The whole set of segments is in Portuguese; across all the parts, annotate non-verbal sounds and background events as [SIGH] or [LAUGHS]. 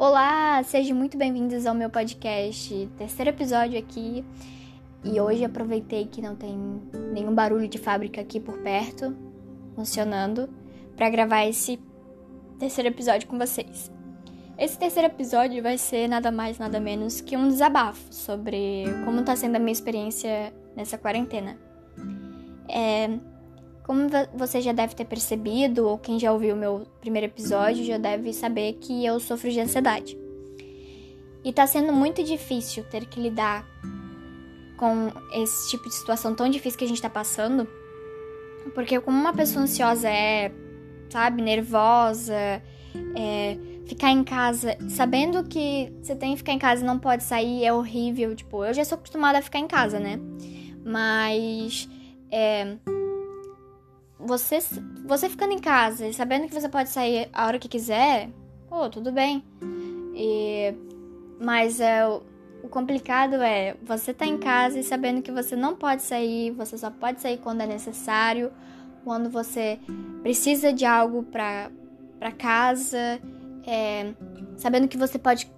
Olá, sejam muito bem-vindos ao meu podcast, terceiro episódio aqui. E hoje aproveitei que não tem nenhum barulho de fábrica aqui por perto, funcionando, para gravar esse terceiro episódio com vocês. Esse terceiro episódio vai ser nada mais, nada menos que um desabafo sobre como tá sendo a minha experiência nessa quarentena. É, como você já deve ter percebido, ou quem já ouviu o meu primeiro episódio já deve saber que eu sofro de ansiedade. E tá sendo muito difícil ter que lidar com esse tipo de situação tão difícil que a gente tá passando. Porque como uma pessoa ansiosa é, sabe, nervosa, é, ficar em casa, sabendo que você tem que ficar em casa e não pode sair, é horrível. Tipo, eu já sou acostumada a ficar em casa, né? Mas. É, você, você ficando em casa e sabendo que você pode sair a hora que quiser, pô, tudo bem. E, mas é, o, complicado é você tá em casa e sabendo que você não pode sair, você só pode sair quando é necessário, quando você precisa de algo pra, pra casa, é, sabendo que você pode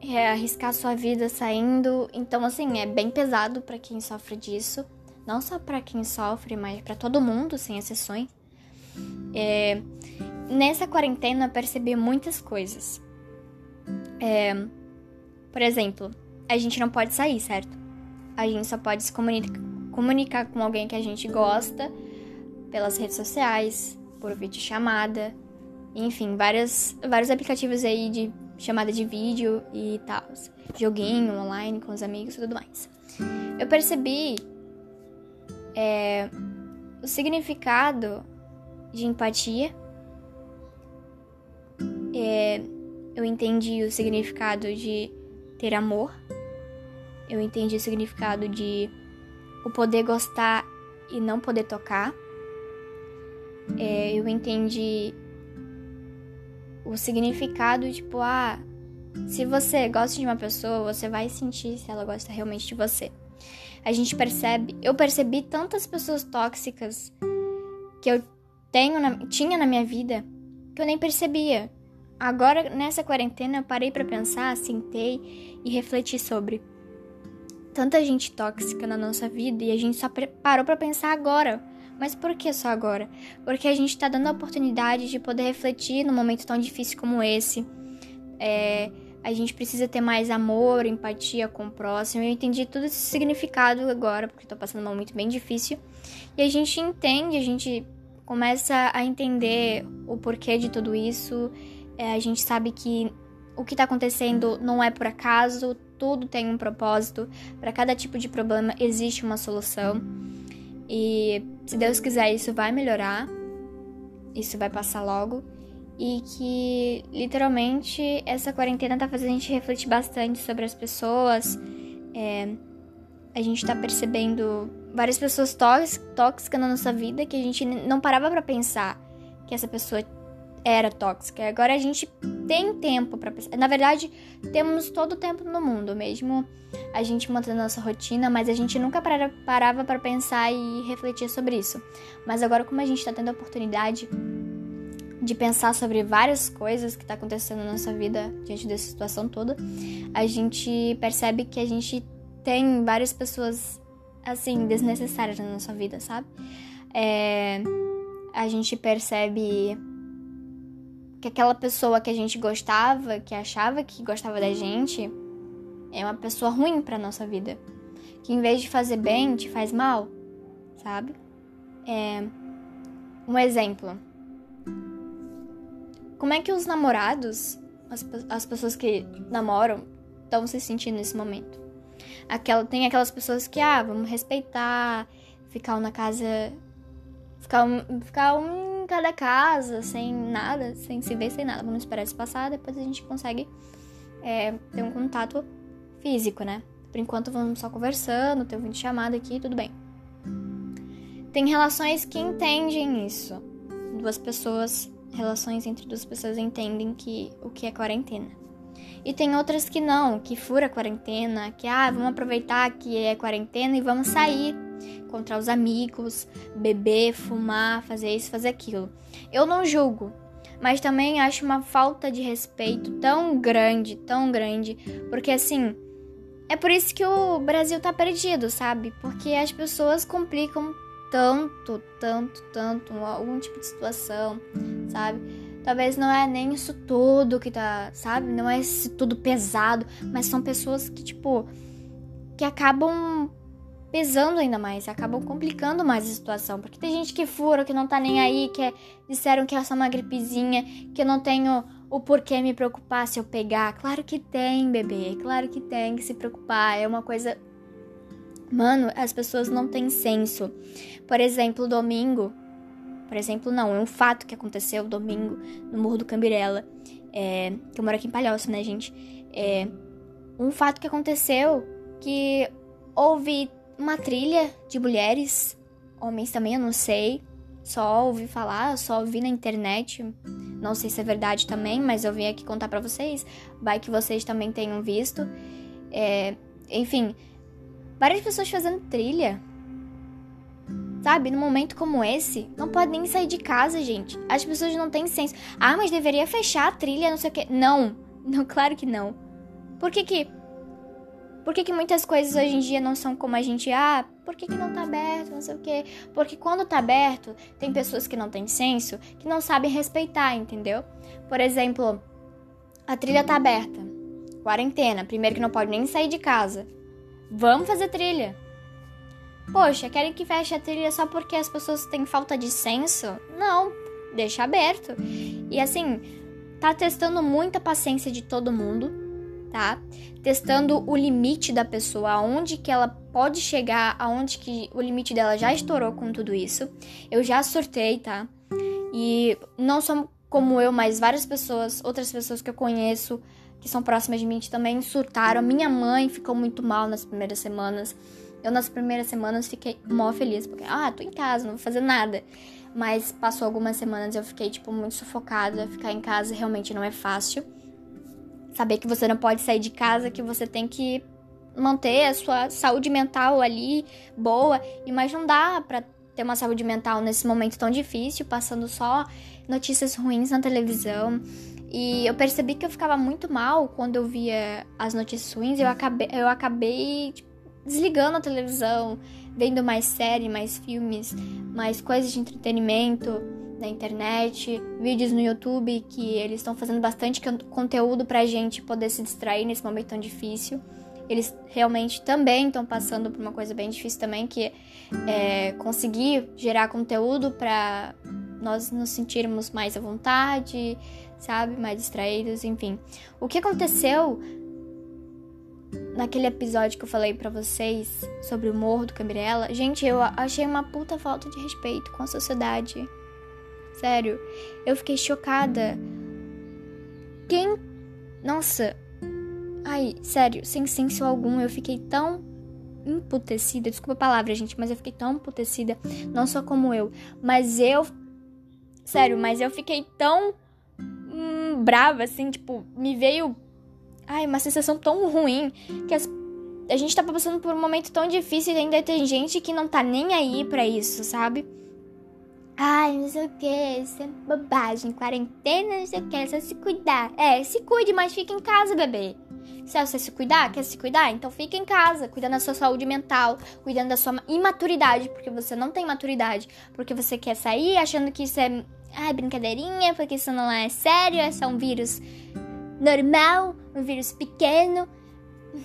é, arriscar sua vida saindo. Então, assim, é bem pesado para quem sofre disso não só para quem sofre, mas para todo mundo, sem exceções. É, nessa quarentena eu percebi muitas coisas. É, por exemplo, a gente não pode sair, certo? A gente só pode se comunica, comunicar com alguém que a gente gosta pelas redes sociais, por videochamada, enfim, várias, vários aplicativos aí de chamada de vídeo e tal, joguinho online com os amigos e tudo mais. Eu percebi é, o significado de empatia. É, eu entendi o significado de ter amor. Eu entendi o significado de o poder gostar e não poder tocar. É, eu entendi o significado, tipo, ah, se você gosta de uma pessoa, você vai sentir se ela gosta realmente de você a gente percebe. Eu percebi tantas pessoas tóxicas que eu tenho na, tinha na minha vida que eu nem percebia. Agora, nessa quarentena, eu parei para pensar, sentei e refleti sobre tanta gente tóxica na nossa vida e a gente só parou para pensar agora. Mas por que só agora? Porque a gente tá dando a oportunidade de poder refletir num momento tão difícil como esse. É, a gente precisa ter mais amor, empatia com o próximo. Eu entendi todo esse significado agora, porque tô passando um momento bem difícil. E a gente entende, a gente começa a entender o porquê de tudo isso. É, a gente sabe que o que tá acontecendo não é por acaso, tudo tem um propósito. Para cada tipo de problema existe uma solução. E se Deus quiser, isso vai melhorar. Isso vai passar logo e que literalmente essa quarentena tá fazendo a gente refletir bastante sobre as pessoas. É, a gente tá percebendo várias pessoas tóxicas na nossa vida que a gente não parava para pensar que essa pessoa era tóxica. Agora a gente tem tempo para pensar. Na verdade, temos todo o tempo no mundo, mesmo a gente mantendo a nossa rotina, mas a gente nunca parava para pensar e refletir sobre isso. Mas agora, como a gente tá tendo a oportunidade de pensar sobre várias coisas que está acontecendo na nossa vida diante dessa situação toda, a gente percebe que a gente tem várias pessoas assim desnecessárias na nossa vida, sabe? É, a gente percebe que aquela pessoa que a gente gostava, que achava que gostava da gente, é uma pessoa ruim para nossa vida, que em vez de fazer bem, te faz mal, sabe? É, um exemplo como é que os namorados, as, as pessoas que namoram, estão se sentindo nesse momento? Aquela, tem aquelas pessoas que, ah, vamos respeitar, ficar um na casa. Ficar um, ficar um em cada casa, sem nada, sem se ver, sem nada. Vamos esperar isso passar, depois a gente consegue é, ter um contato físico, né? Por enquanto vamos só conversando, ter um vídeo chamado aqui, tudo bem. Tem relações que entendem isso. Duas pessoas relações entre duas pessoas entendem que o que é quarentena. E tem outras que não, que fura a quarentena, que ah, vamos aproveitar que é quarentena e vamos sair, encontrar os amigos, beber, fumar, fazer isso, fazer aquilo. Eu não julgo, mas também acho uma falta de respeito tão grande, tão grande, porque assim, é por isso que o Brasil tá perdido, sabe? Porque as pessoas complicam tanto, tanto, tanto algum tipo de situação, sabe? Talvez não é nem isso tudo que tá, sabe? Não é isso tudo pesado, mas são pessoas que, tipo, que acabam pesando ainda mais, acabam complicando mais a situação. Porque tem gente que fura, que não tá nem aí, que é, disseram que é só uma gripezinha, que eu não tenho o porquê me preocupar se eu pegar. Claro que tem, bebê, claro que tem que se preocupar. É uma coisa. Mano, as pessoas não têm senso. Por exemplo, domingo. Por exemplo, não, é um fato que aconteceu domingo no Morro do Cambirela. É, que eu moro aqui em Palhoça, né, gente? É, um fato que aconteceu que houve uma trilha de mulheres, homens também, eu não sei. Só ouvi falar, só ouvi na internet. Não sei se é verdade também, mas eu vim aqui contar para vocês. Vai que vocês também tenham visto. É, enfim, várias pessoas fazendo trilha. Sabe, num momento como esse, não pode nem sair de casa, gente. As pessoas não têm senso. Ah, mas deveria fechar a trilha, não sei o quê. Não, [LAUGHS] não, claro que não. Por que que por que, que muitas coisas hoje em dia não são como a gente, ah, por que, que não tá aberto, não sei o quê? Porque quando tá aberto, tem pessoas que não têm senso, que não sabem respeitar, entendeu? Por exemplo, a trilha tá aberta, quarentena, primeiro que não pode nem sair de casa. Vamos fazer trilha. Poxa, querem que feche a trilha só porque as pessoas têm falta de senso? Não, deixa aberto. E assim, tá testando muita paciência de todo mundo tá? Testando o limite da pessoa, aonde que ela pode chegar, aonde que o limite dela já estourou com tudo isso. Eu já surtei, tá? E não só como eu, mas várias pessoas, outras pessoas que eu conheço, que são próximas de mim, também surtaram. Minha mãe ficou muito mal nas primeiras semanas. Eu, nas primeiras semanas, fiquei mó feliz, porque, ah, tô em casa, não vou fazer nada. Mas passou algumas semanas eu fiquei, tipo, muito sufocada. Ficar em casa realmente não é fácil saber que você não pode sair de casa, que você tem que manter a sua saúde mental ali boa, e mas não dá para ter uma saúde mental nesse momento tão difícil, passando só notícias ruins na televisão. E eu percebi que eu ficava muito mal quando eu via as notícias ruins, eu acabei, eu acabei tipo, desligando a televisão, vendo mais série, mais filmes, mais coisas de entretenimento na internet, vídeos no YouTube que eles estão fazendo bastante conteúdo pra gente poder se distrair nesse momento tão difícil. Eles realmente também estão passando por uma coisa bem difícil também, que é conseguir gerar conteúdo para nós nos sentirmos mais à vontade, sabe? Mais distraídos, enfim. O que aconteceu naquele episódio que eu falei para vocês sobre o morro do Cambirela, gente, eu achei uma puta falta de respeito com a sociedade. Sério, eu fiquei chocada. Quem. Nossa. Ai, sério, sem senso algum, eu fiquei tão emputecida. Desculpa a palavra, gente, mas eu fiquei tão emputecida. Não só como eu, mas eu. Sério, mas eu fiquei tão. Hum, brava, assim, tipo, me veio. Ai, uma sensação tão ruim que as a gente tá passando por um momento tão difícil e ainda tem gente que não tá nem aí para isso, sabe? Ai, não sei o que, isso é bobagem, quarentena, não sei o que, é só se cuidar. É, se cuide, mas fica em casa, bebê. Se você se cuidar, quer se cuidar? Então fica em casa, cuidando da sua saúde mental, cuidando da sua imaturidade, porque você não tem maturidade, porque você quer sair achando que isso é ai, brincadeirinha, porque isso não é sério, é só um vírus normal, um vírus pequeno.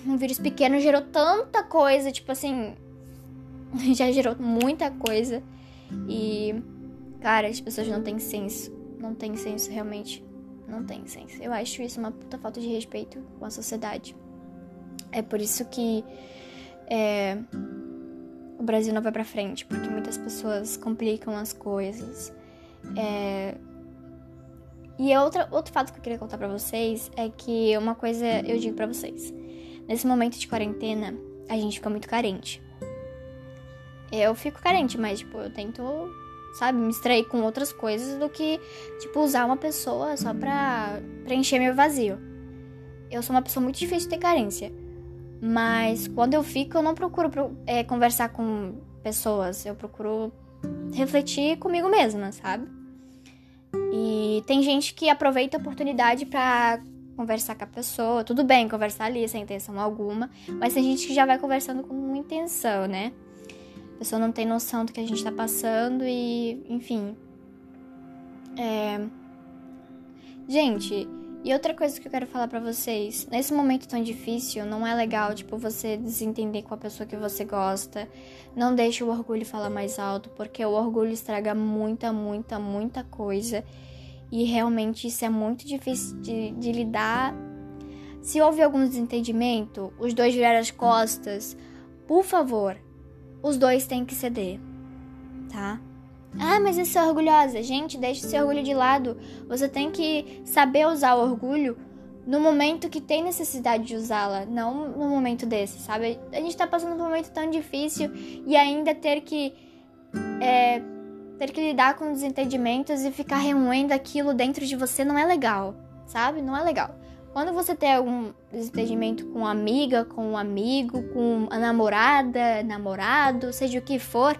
Um vírus pequeno gerou tanta coisa, tipo assim, [LAUGHS] já gerou muita coisa. E Cara, as pessoas não têm senso. Não têm senso, realmente. Não têm senso. Eu acho isso uma puta falta de respeito com a sociedade. É por isso que é, o Brasil não vai pra frente, porque muitas pessoas complicam as coisas. É, e outra, outro fato que eu queria contar para vocês é que uma coisa eu digo para vocês. Nesse momento de quarentena, a gente fica muito carente. Eu fico carente, mas, tipo, eu tento sabe? Me distrair com outras coisas do que, tipo, usar uma pessoa só pra preencher meu vazio. Eu sou uma pessoa muito difícil de ter carência. Mas quando eu fico, eu não procuro é, conversar com pessoas. Eu procuro refletir comigo mesma, sabe? E tem gente que aproveita a oportunidade para conversar com a pessoa. Tudo bem conversar ali sem intenção alguma, mas tem gente que já vai conversando com intenção, né? A pessoa não tem noção do que a gente tá passando e, enfim. É... Gente, e outra coisa que eu quero falar para vocês, nesse momento tão difícil, não é legal, tipo, você desentender com a pessoa que você gosta. Não deixe o orgulho falar mais alto, porque o orgulho estraga muita, muita, muita coisa. E realmente isso é muito difícil de, de lidar. Se houve algum desentendimento, os dois viraram as costas, por favor, os dois têm que ceder, tá? Ah, mas eu sou orgulhosa. Gente, deixe seu orgulho de lado. Você tem que saber usar o orgulho no momento que tem necessidade de usá-la, não no momento desse, sabe? A gente tá passando por um momento tão difícil e ainda ter que é, ter que lidar com desentendimentos e ficar remoendo aquilo dentro de você não é legal, sabe? Não é legal. Quando você tem algum desentendimento com uma amiga, com um amigo, com a namorada, namorado, seja o que for,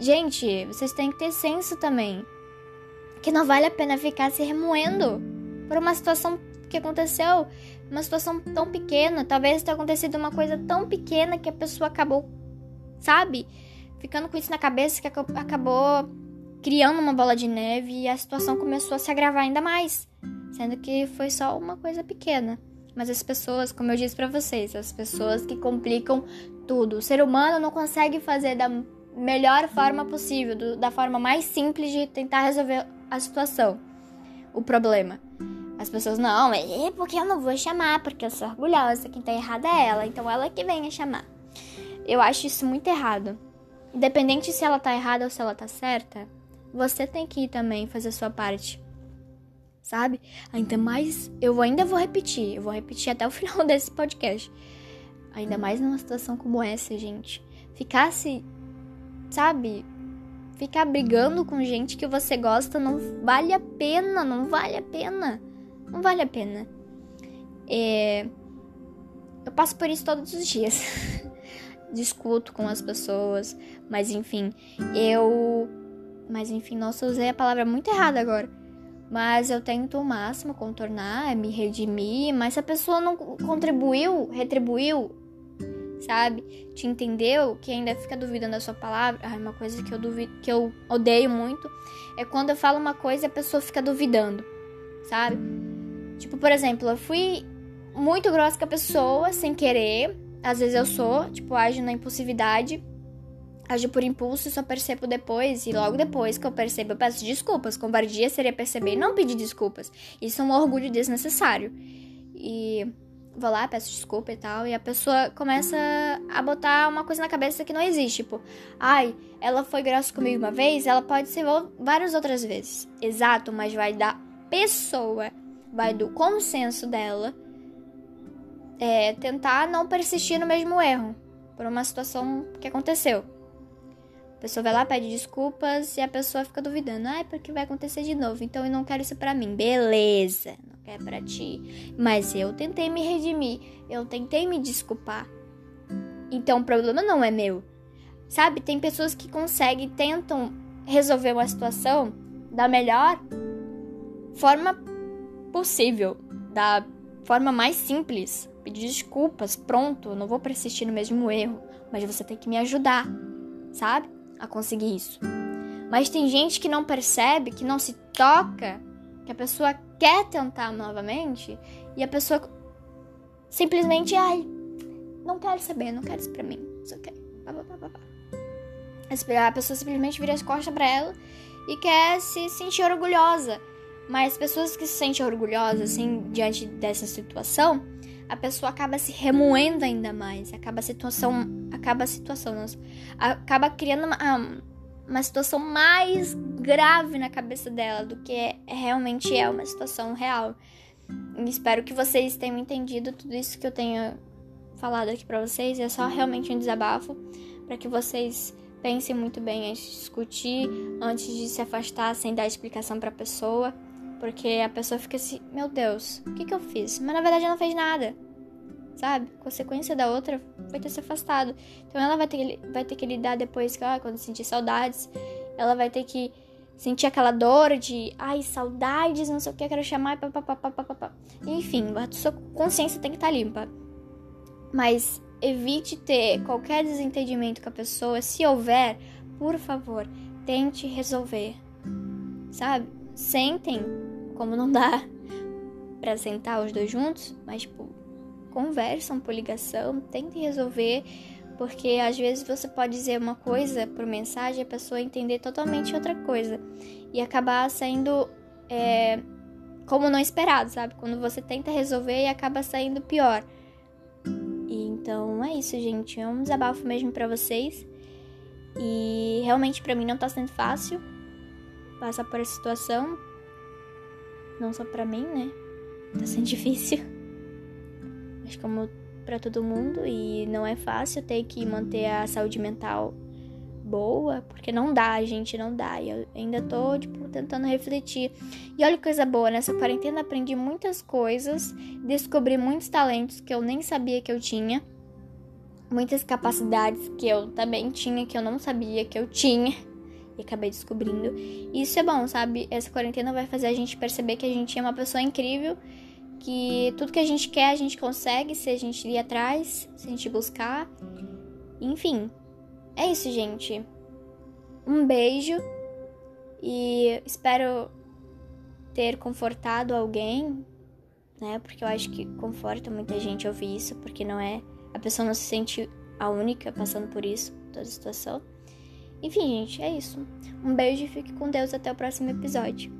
gente, vocês têm que ter senso também. Que não vale a pena ficar se remoendo por uma situação que aconteceu, uma situação tão pequena. Talvez tenha acontecido uma coisa tão pequena que a pessoa acabou, sabe? ficando com isso na cabeça que acabou criando uma bola de neve e a situação começou a se agravar ainda mais, sendo que foi só uma coisa pequena. Mas as pessoas, como eu disse para vocês, as pessoas que complicam tudo. O ser humano não consegue fazer da melhor forma possível, do, da forma mais simples de tentar resolver a situação, o problema. As pessoas, não, é porque eu não vou chamar, porque eu sou orgulhosa, quem tá errada é ela, então ela que venha chamar. Eu acho isso muito errado. Independente se ela tá errada ou se ela tá certa, você tem que ir também fazer a sua parte. Sabe? Ainda mais, eu ainda vou repetir, eu vou repetir até o [LAUGHS] final desse podcast. Ainda mais numa situação como essa, gente. Ficasse, sabe? Ficar brigando com gente que você gosta não vale a pena, não vale a pena. Não vale a pena. É... Eu passo por isso todos os dias. [LAUGHS] discuto com as pessoas, mas enfim, eu. Mas enfim, nossa, usei a palavra muito errada agora. Mas eu tento o máximo contornar, me redimir, mas se a pessoa não contribuiu, retribuiu, sabe? Te entendeu, que ainda fica duvidando da sua palavra. Ah, uma coisa que eu duvido, que eu odeio muito é quando eu falo uma coisa e a pessoa fica duvidando, sabe? Tipo, por exemplo, eu fui muito grossa com a pessoa sem querer, às vezes eu sou, tipo, ajo na impulsividade, ajo por impulso e só percebo depois. E logo depois que eu percebo, eu peço desculpas. Covardia seria perceber e não pedir desculpas. Isso é um orgulho desnecessário. E vou lá, peço desculpa e tal, e a pessoa começa a botar uma coisa na cabeça que não existe, tipo, ai, ela foi grossa comigo uma vez, ela pode ser várias outras vezes. Exato, mas vai da pessoa, vai do consenso dela é, tentar não persistir no mesmo erro por uma situação que aconteceu. A pessoa vai lá, pede desculpas e a pessoa fica duvidando. Ah, é porque vai acontecer de novo, então eu não quero isso pra mim. Beleza, não quer pra ti. Mas eu tentei me redimir, eu tentei me desculpar. Então o problema não é meu. Sabe, tem pessoas que conseguem, tentam resolver uma situação da melhor forma possível, da forma mais simples pedir desculpas, pronto, eu não vou persistir no mesmo erro, mas você tem que me ajudar, sabe? A conseguir isso. Mas tem gente que não percebe, que não se toca, que a pessoa quer tentar novamente e a pessoa simplesmente, ai, não quero saber, não quero isso pra mim, isso ok. A pessoa simplesmente vira as costas pra ela e quer se sentir orgulhosa. Mas pessoas que se sentem orgulhosas, assim, diante dessa situação, a pessoa acaba se remoendo ainda mais, acaba a situação, acaba a situação, acaba criando uma, uma situação mais grave na cabeça dela do que realmente é uma situação real. Espero que vocês tenham entendido tudo isso que eu tenho falado aqui para vocês. É só realmente um desabafo para que vocês pensem muito bem antes de discutir, antes de se afastar sem dar explicação para a pessoa. Porque a pessoa fica assim, meu Deus, o que, que eu fiz? Mas na verdade ela não fez nada. Sabe? Consequência da outra foi ter se afastado. Então ela vai ter que, vai ter que lidar depois, que, ah, quando sentir saudades, ela vai ter que sentir aquela dor de, ai, saudades, não sei o que, quero chamar, papapá. Enfim, a sua consciência tem que estar tá limpa. Mas evite ter qualquer desentendimento com a pessoa. Se houver, por favor, tente resolver. Sabe? Sentem, como não dá [LAUGHS] para sentar os dois juntos, mas tipo, conversam por ligação, tentem resolver, porque às vezes você pode dizer uma coisa por mensagem e a pessoa entender totalmente outra coisa e acabar saindo é, como não esperado, sabe? Quando você tenta resolver e acaba saindo pior. Então é isso, gente. É um desabafo mesmo para vocês. E realmente para mim não tá sendo fácil passar por essa situação. Não só para mim, né? Tá sendo [LAUGHS] difícil. Mas como para todo mundo e não é fácil ter que manter a saúde mental boa, porque não dá, gente, não dá. E eu ainda tô, tipo, tentando refletir. E olha que coisa boa, nessa quarentena aprendi muitas coisas, descobri muitos talentos que eu nem sabia que eu tinha muitas capacidades que eu também tinha, que eu não sabia que eu tinha. E acabei descobrindo. E isso é bom, sabe? Essa quarentena vai fazer a gente perceber que a gente é uma pessoa incrível. Que tudo que a gente quer, a gente consegue se a gente ir atrás, se a gente buscar. Enfim, é isso, gente. Um beijo. E espero ter confortado alguém, né? Porque eu acho que conforta muita gente ouvir isso, porque não é a pessoa não se sente a única passando por isso, toda a situação. Enfim, gente, é isso. Um beijo e fique com Deus até o próximo episódio.